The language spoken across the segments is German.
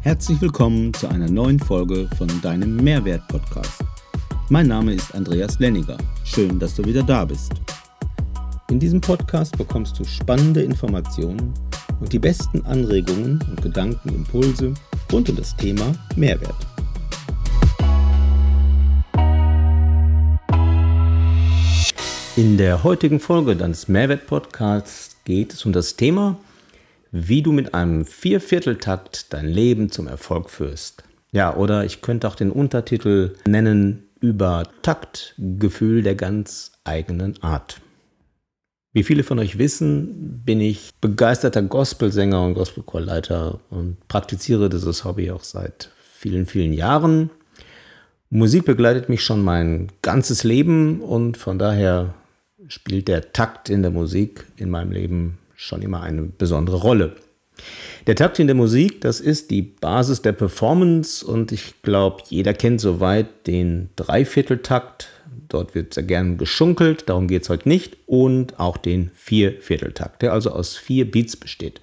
Herzlich willkommen zu einer neuen Folge von deinem Mehrwert-Podcast. Mein Name ist Andreas Lenniger. Schön, dass du wieder da bist. In diesem Podcast bekommst du spannende Informationen und die besten Anregungen und Gedankenimpulse rund um das Thema Mehrwert. In der heutigen Folge deines Mehrwert-Podcasts geht es um das Thema, wie du mit einem Viervierteltakt dein Leben zum Erfolg führst. Ja, oder ich könnte auch den Untertitel nennen über Taktgefühl der ganz eigenen Art. Wie viele von euch wissen, bin ich begeisterter Gospelsänger und Gospelchorleiter und praktiziere dieses Hobby auch seit vielen, vielen Jahren. Musik begleitet mich schon mein ganzes Leben und von daher spielt der Takt in der Musik in meinem Leben schon immer eine besondere Rolle. Der Takt in der Musik, das ist die Basis der Performance und ich glaube, jeder kennt soweit den Dreivierteltakt, Dort wird sehr gern geschunkelt, darum geht es heute nicht. Und auch den Viervierteltakt, der also aus vier Beats besteht.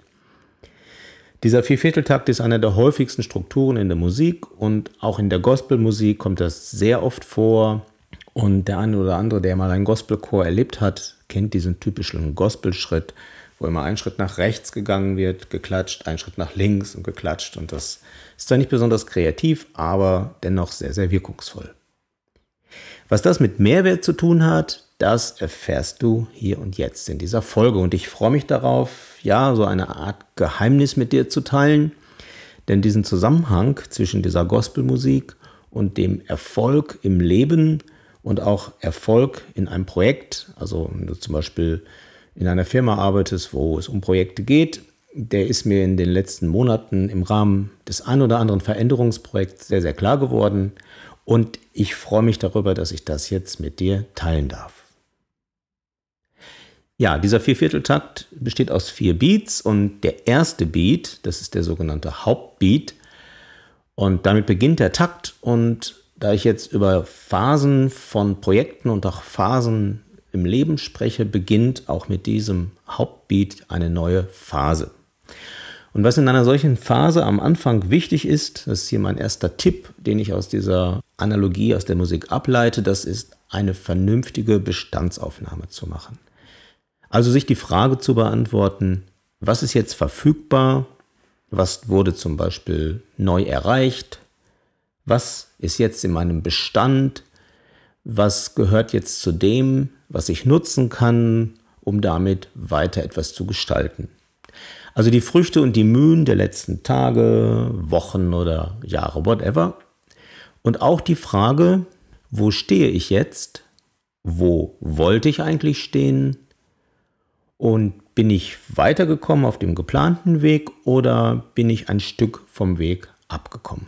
Dieser Viervierteltakt ist einer der häufigsten Strukturen in der Musik und auch in der Gospelmusik kommt das sehr oft vor. Und der eine oder andere, der mal einen Gospelchor erlebt hat, kennt diesen typischen Gospelschritt, wo immer ein Schritt nach rechts gegangen wird, geklatscht, ein Schritt nach links und geklatscht. Und das ist zwar nicht besonders kreativ, aber dennoch sehr, sehr wirkungsvoll. Was das mit Mehrwert zu tun hat, das erfährst du hier und jetzt in dieser Folge. Und ich freue mich darauf, ja, so eine Art Geheimnis mit dir zu teilen. Denn diesen Zusammenhang zwischen dieser Gospelmusik und dem Erfolg im Leben und auch Erfolg in einem Projekt, also wenn du zum Beispiel in einer Firma arbeitest, wo es um Projekte geht, der ist mir in den letzten Monaten im Rahmen des ein oder anderen Veränderungsprojekts sehr, sehr klar geworden. Und ich freue mich darüber, dass ich das jetzt mit dir teilen darf. Ja, dieser Viervierteltakt besteht aus vier Beats und der erste Beat, das ist der sogenannte Hauptbeat. Und damit beginnt der Takt. Und da ich jetzt über Phasen von Projekten und auch Phasen im Leben spreche, beginnt auch mit diesem Hauptbeat eine neue Phase. Und was in einer solchen Phase am Anfang wichtig ist, das ist hier mein erster Tipp, den ich aus dieser Analogie aus der Musik ableite, das ist eine vernünftige Bestandsaufnahme zu machen. Also sich die Frage zu beantworten, was ist jetzt verfügbar, was wurde zum Beispiel neu erreicht, was ist jetzt in meinem Bestand, was gehört jetzt zu dem, was ich nutzen kann, um damit weiter etwas zu gestalten. Also die Früchte und die Mühen der letzten Tage, Wochen oder Jahre, whatever. Und auch die Frage, wo stehe ich jetzt? Wo wollte ich eigentlich stehen? Und bin ich weitergekommen auf dem geplanten Weg oder bin ich ein Stück vom Weg abgekommen?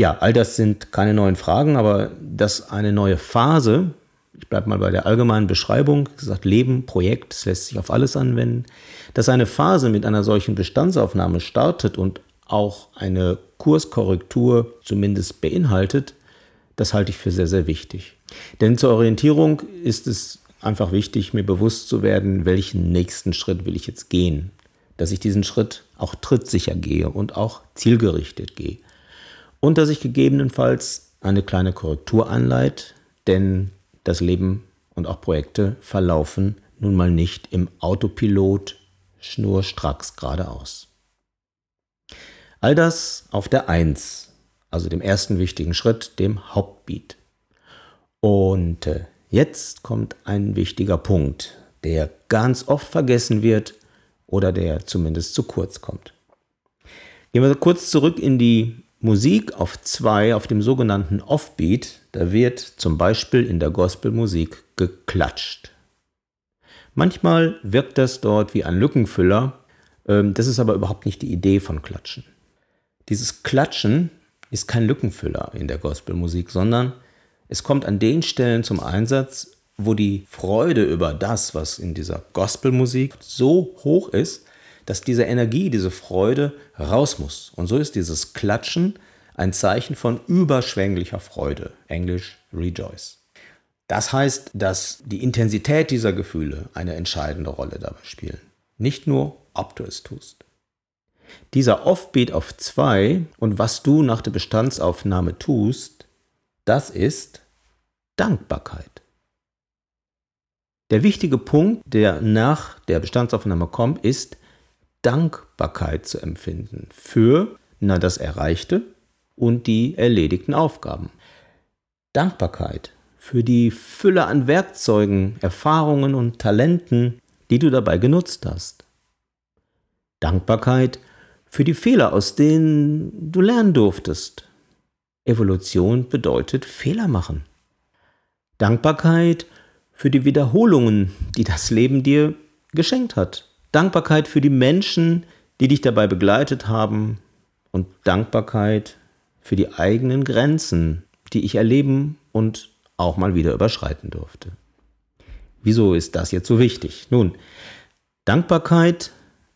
Ja, all das sind keine neuen Fragen, aber dass eine neue Phase ich bleibe mal bei der allgemeinen Beschreibung, gesagt Leben, Projekt, das lässt sich auf alles anwenden, dass eine Phase mit einer solchen Bestandsaufnahme startet und auch eine Kurskorrektur zumindest beinhaltet, das halte ich für sehr, sehr wichtig. Denn zur Orientierung ist es einfach wichtig, mir bewusst zu werden, welchen nächsten Schritt will ich jetzt gehen. Dass ich diesen Schritt auch trittsicher gehe und auch zielgerichtet gehe. Und dass ich gegebenenfalls eine kleine Korrektur anleite, denn das Leben und auch Projekte verlaufen nun mal nicht im Autopilot schnurstracks geradeaus. All das auf der Eins, also dem ersten wichtigen Schritt, dem Hauptbeat. Und äh, jetzt kommt ein wichtiger Punkt, der ganz oft vergessen wird oder der zumindest zu kurz kommt. Gehen wir kurz zurück in die Musik auf zwei, auf dem sogenannten Offbeat, da wird zum Beispiel in der Gospelmusik geklatscht. Manchmal wirkt das dort wie ein Lückenfüller, ähm, das ist aber überhaupt nicht die Idee von Klatschen. Dieses Klatschen ist kein Lückenfüller in der Gospelmusik, sondern es kommt an den Stellen zum Einsatz, wo die Freude über das, was in dieser Gospelmusik so hoch ist, dass diese Energie, diese Freude raus muss. Und so ist dieses Klatschen ein Zeichen von überschwänglicher Freude. Englisch Rejoice. Das heißt, dass die Intensität dieser Gefühle eine entscheidende Rolle dabei spielen. Nicht nur, ob du es tust. Dieser Offbeat auf 2 und was du nach der Bestandsaufnahme tust, das ist Dankbarkeit. Der wichtige Punkt, der nach der Bestandsaufnahme kommt, ist Dankbarkeit zu empfinden für na, das Erreichte und die erledigten Aufgaben. Dankbarkeit für die Fülle an Werkzeugen, Erfahrungen und Talenten, die du dabei genutzt hast. Dankbarkeit für die Fehler, aus denen du lernen durftest. Evolution bedeutet Fehler machen. Dankbarkeit für die Wiederholungen, die das Leben dir geschenkt hat. Dankbarkeit für die Menschen, die dich dabei begleitet haben. Und Dankbarkeit für die eigenen Grenzen, die ich erleben und auch mal wieder überschreiten durfte. Wieso ist das jetzt so wichtig? Nun, Dankbarkeit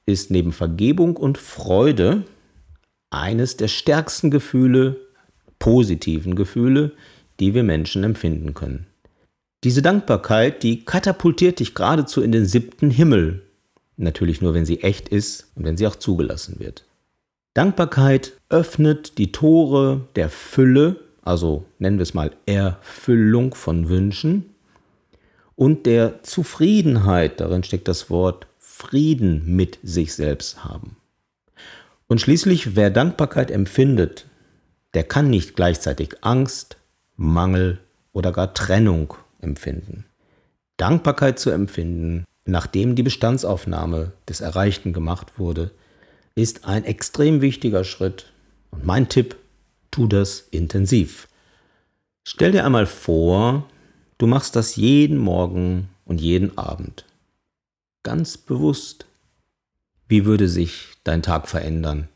ist neben Vergebung und Freude eines der stärksten Gefühle, positiven Gefühle, die wir Menschen empfinden können. Diese Dankbarkeit, die katapultiert dich geradezu in den siebten Himmel. Natürlich nur, wenn sie echt ist und wenn sie auch zugelassen wird. Dankbarkeit öffnet die Tore der Fülle, also nennen wir es mal Erfüllung von Wünschen, und der Zufriedenheit, darin steckt das Wort Frieden mit sich selbst haben. Und schließlich, wer Dankbarkeit empfindet, der kann nicht gleichzeitig Angst, Mangel oder gar Trennung empfinden. Dankbarkeit zu empfinden, nachdem die Bestandsaufnahme des Erreichten gemacht wurde, ist ein extrem wichtiger Schritt. Und mein Tipp, tu das intensiv. Stell dir einmal vor, du machst das jeden Morgen und jeden Abend. Ganz bewusst. Wie würde sich dein Tag verändern?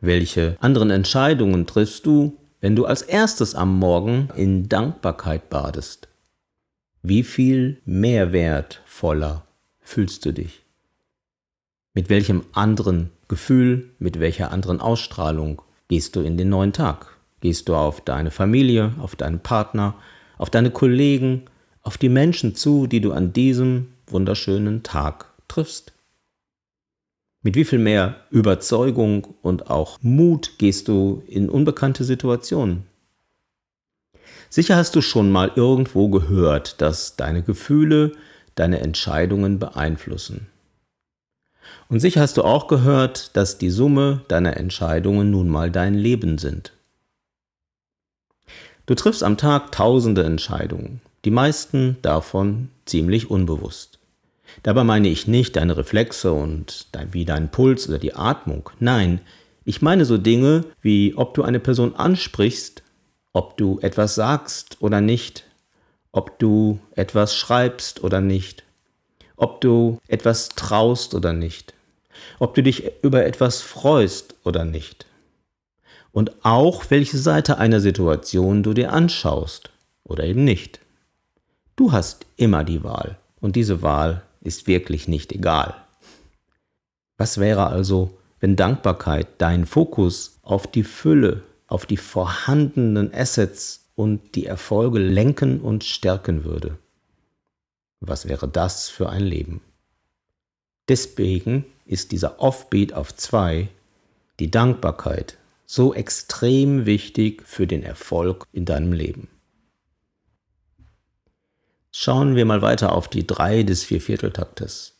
Welche anderen Entscheidungen triffst du, wenn du als erstes am Morgen in Dankbarkeit badest? Wie viel mehrwertvoller fühlst du dich? Mit welchem anderen Gefühl, mit welcher anderen Ausstrahlung gehst du in den neuen Tag? Gehst du auf deine Familie, auf deinen Partner, auf deine Kollegen, auf die Menschen zu, die du an diesem wunderschönen Tag triffst? Mit wie viel mehr Überzeugung und auch Mut gehst du in unbekannte Situationen? Sicher hast du schon mal irgendwo gehört, dass deine Gefühle deine Entscheidungen beeinflussen. Und sicher hast du auch gehört, dass die Summe deiner Entscheidungen nun mal dein Leben sind. Du triffst am Tag tausende Entscheidungen, die meisten davon ziemlich unbewusst. Dabei meine ich nicht deine Reflexe und dein, wie dein Puls oder die Atmung. Nein, ich meine so Dinge wie, ob du eine Person ansprichst ob du etwas sagst oder nicht, ob du etwas schreibst oder nicht, ob du etwas traust oder nicht, ob du dich über etwas freust oder nicht. Und auch welche Seite einer Situation du dir anschaust oder eben nicht. Du hast immer die Wahl und diese Wahl ist wirklich nicht egal. Was wäre also, wenn Dankbarkeit deinen Fokus auf die Fülle auf die vorhandenen Assets und die Erfolge lenken und stärken würde. Was wäre das für ein Leben? Deswegen ist dieser Offbeat auf zwei, die Dankbarkeit, so extrem wichtig für den Erfolg in deinem Leben. Schauen wir mal weiter auf die drei des Viervierteltaktes.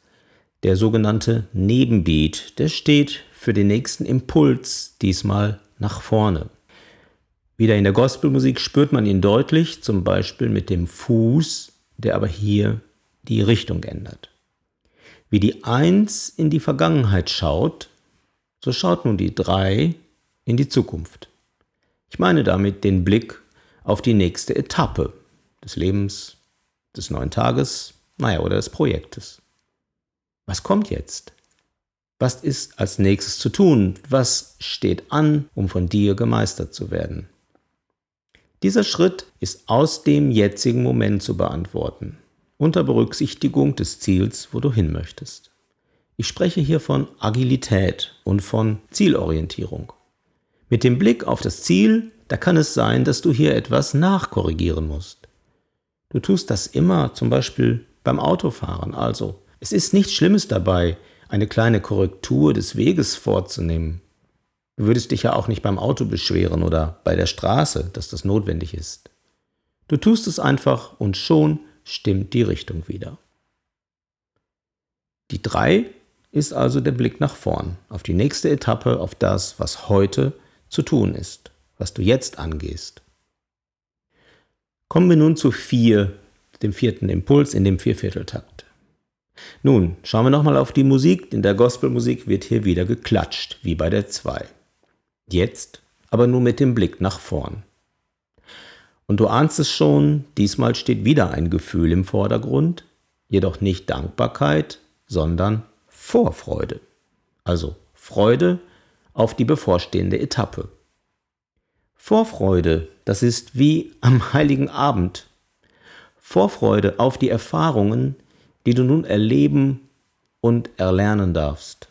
Der sogenannte Nebenbeat, der steht für den nächsten Impuls, diesmal nach vorne. Wieder in der Gospelmusik spürt man ihn deutlich, zum Beispiel mit dem Fuß, der aber hier die Richtung ändert. Wie die Eins in die Vergangenheit schaut, so schaut nun die Drei in die Zukunft. Ich meine damit den Blick auf die nächste Etappe des Lebens, des neuen Tages, naja, oder des Projektes. Was kommt jetzt? Was ist als nächstes zu tun? Was steht an, um von dir gemeistert zu werden? Dieser Schritt ist aus dem jetzigen Moment zu beantworten, unter Berücksichtigung des Ziels, wo du hin möchtest. Ich spreche hier von Agilität und von Zielorientierung. Mit dem Blick auf das Ziel, da kann es sein, dass du hier etwas nachkorrigieren musst. Du tust das immer, zum Beispiel beim Autofahren. Also, es ist nichts Schlimmes dabei, eine kleine Korrektur des Weges vorzunehmen. Du würdest dich ja auch nicht beim Auto beschweren oder bei der Straße, dass das notwendig ist. Du tust es einfach und schon stimmt die Richtung wieder. Die drei ist also der Blick nach vorn, auf die nächste Etappe, auf das, was heute zu tun ist, was du jetzt angehst. Kommen wir nun zu vier, dem vierten Impuls in dem Viervierteltakt. Nun, schauen wir nochmal auf die Musik. In der Gospelmusik wird hier wieder geklatscht, wie bei der 2. Jetzt aber nur mit dem Blick nach vorn. Und du ahnst es schon, diesmal steht wieder ein Gefühl im Vordergrund, jedoch nicht Dankbarkeit, sondern Vorfreude. Also Freude auf die bevorstehende Etappe. Vorfreude, das ist wie am heiligen Abend. Vorfreude auf die Erfahrungen, die du nun erleben und erlernen darfst.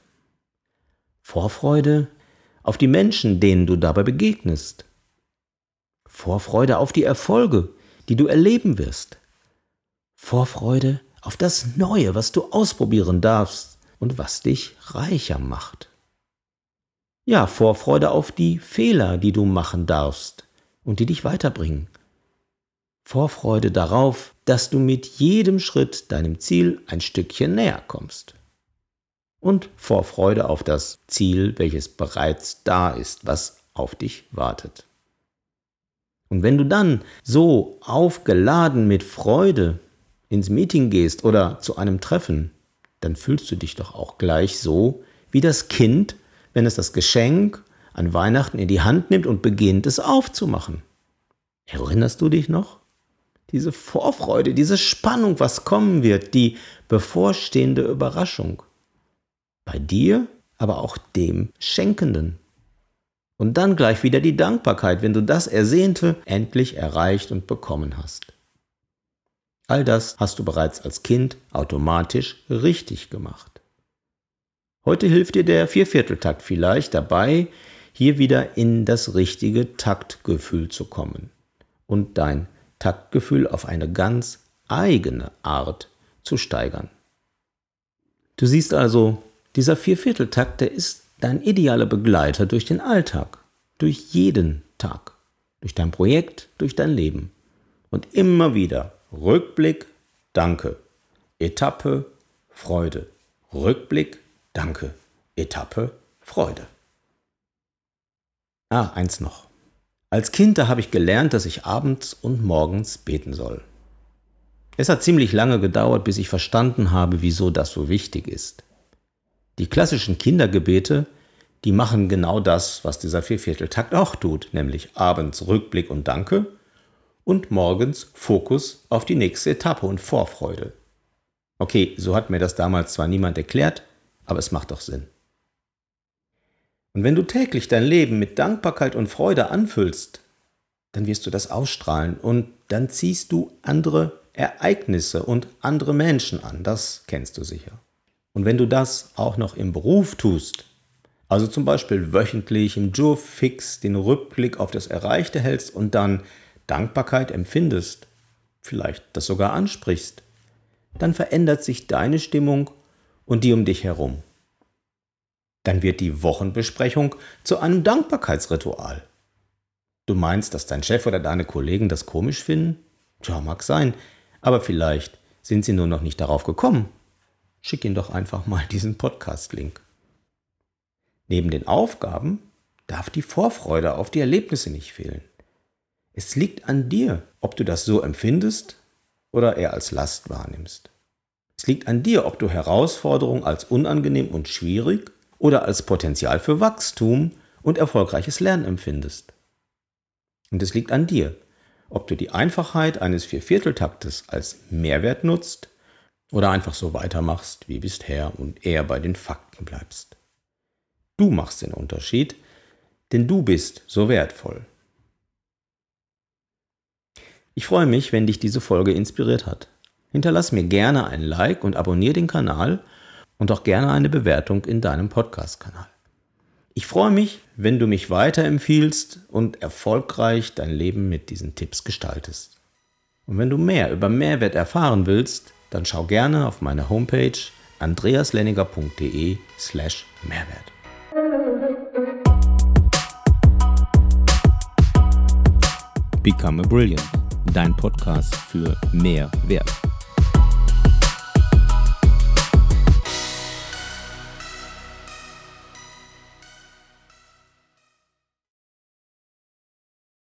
Vorfreude auf die Menschen, denen du dabei begegnest. Vorfreude auf die Erfolge, die du erleben wirst. Vorfreude auf das Neue, was du ausprobieren darfst und was dich reicher macht. Ja, Vorfreude auf die Fehler, die du machen darfst und die dich weiterbringen. Vorfreude darauf, dass du mit jedem Schritt deinem Ziel ein Stückchen näher kommst. Und Vorfreude auf das Ziel, welches bereits da ist, was auf dich wartet. Und wenn du dann so aufgeladen mit Freude ins Meeting gehst oder zu einem Treffen, dann fühlst du dich doch auch gleich so wie das Kind, wenn es das Geschenk an Weihnachten in die Hand nimmt und beginnt es aufzumachen. Erinnerst du dich noch? Diese Vorfreude, diese Spannung, was kommen wird, die bevorstehende Überraschung. Bei dir, aber auch dem Schenkenden. Und dann gleich wieder die Dankbarkeit, wenn du das Ersehnte endlich erreicht und bekommen hast. All das hast du bereits als Kind automatisch richtig gemacht. Heute hilft dir der Viervierteltakt vielleicht dabei, hier wieder in das richtige Taktgefühl zu kommen und dein Taktgefühl auf eine ganz eigene Art zu steigern. Du siehst also, dieser Viervierteltakt, der ist dein idealer Begleiter durch den Alltag, durch jeden Tag, durch dein Projekt, durch dein Leben. Und immer wieder Rückblick, Danke. Etappe, Freude. Rückblick, Danke. Etappe, Freude. Ah, eins noch. Als Kind, da habe ich gelernt, dass ich abends und morgens beten soll. Es hat ziemlich lange gedauert, bis ich verstanden habe, wieso das so wichtig ist. Die klassischen Kindergebete, die machen genau das, was dieser Viervierteltakt auch tut, nämlich abends Rückblick und Danke und morgens Fokus auf die nächste Etappe und Vorfreude. Okay, so hat mir das damals zwar niemand erklärt, aber es macht doch Sinn. Und wenn du täglich dein Leben mit Dankbarkeit und Freude anfüllst, dann wirst du das ausstrahlen und dann ziehst du andere Ereignisse und andere Menschen an, das kennst du sicher. Und wenn du das auch noch im Beruf tust, also zum Beispiel wöchentlich im Jour fix den Rückblick auf das Erreichte hältst und dann Dankbarkeit empfindest, vielleicht das sogar ansprichst, dann verändert sich deine Stimmung und die um dich herum. Dann wird die Wochenbesprechung zu einem Dankbarkeitsritual. Du meinst, dass dein Chef oder deine Kollegen das komisch finden? Tja, mag sein, aber vielleicht sind sie nur noch nicht darauf gekommen schick ihn doch einfach mal diesen Podcast-Link. Neben den Aufgaben darf die Vorfreude auf die Erlebnisse nicht fehlen. Es liegt an dir, ob du das so empfindest oder eher als Last wahrnimmst. Es liegt an dir, ob du Herausforderungen als unangenehm und schwierig oder als Potenzial für Wachstum und erfolgreiches Lernen empfindest. Und es liegt an dir, ob du die Einfachheit eines Viervierteltaktes als Mehrwert nutzt oder einfach so weitermachst wie bisher und eher bei den Fakten bleibst. Du machst den Unterschied, denn du bist so wertvoll. Ich freue mich, wenn dich diese Folge inspiriert hat. Hinterlass mir gerne ein Like und abonniere den Kanal und auch gerne eine Bewertung in deinem Podcast-Kanal. Ich freue mich, wenn du mich weiterempfiehlst und erfolgreich dein Leben mit diesen Tipps gestaltest. Und wenn du mehr über Mehrwert erfahren willst, dann schau gerne auf meine Homepage andreaslenniger.de slash Mehrwert. Become a Brilliant, dein Podcast für mehr Wert.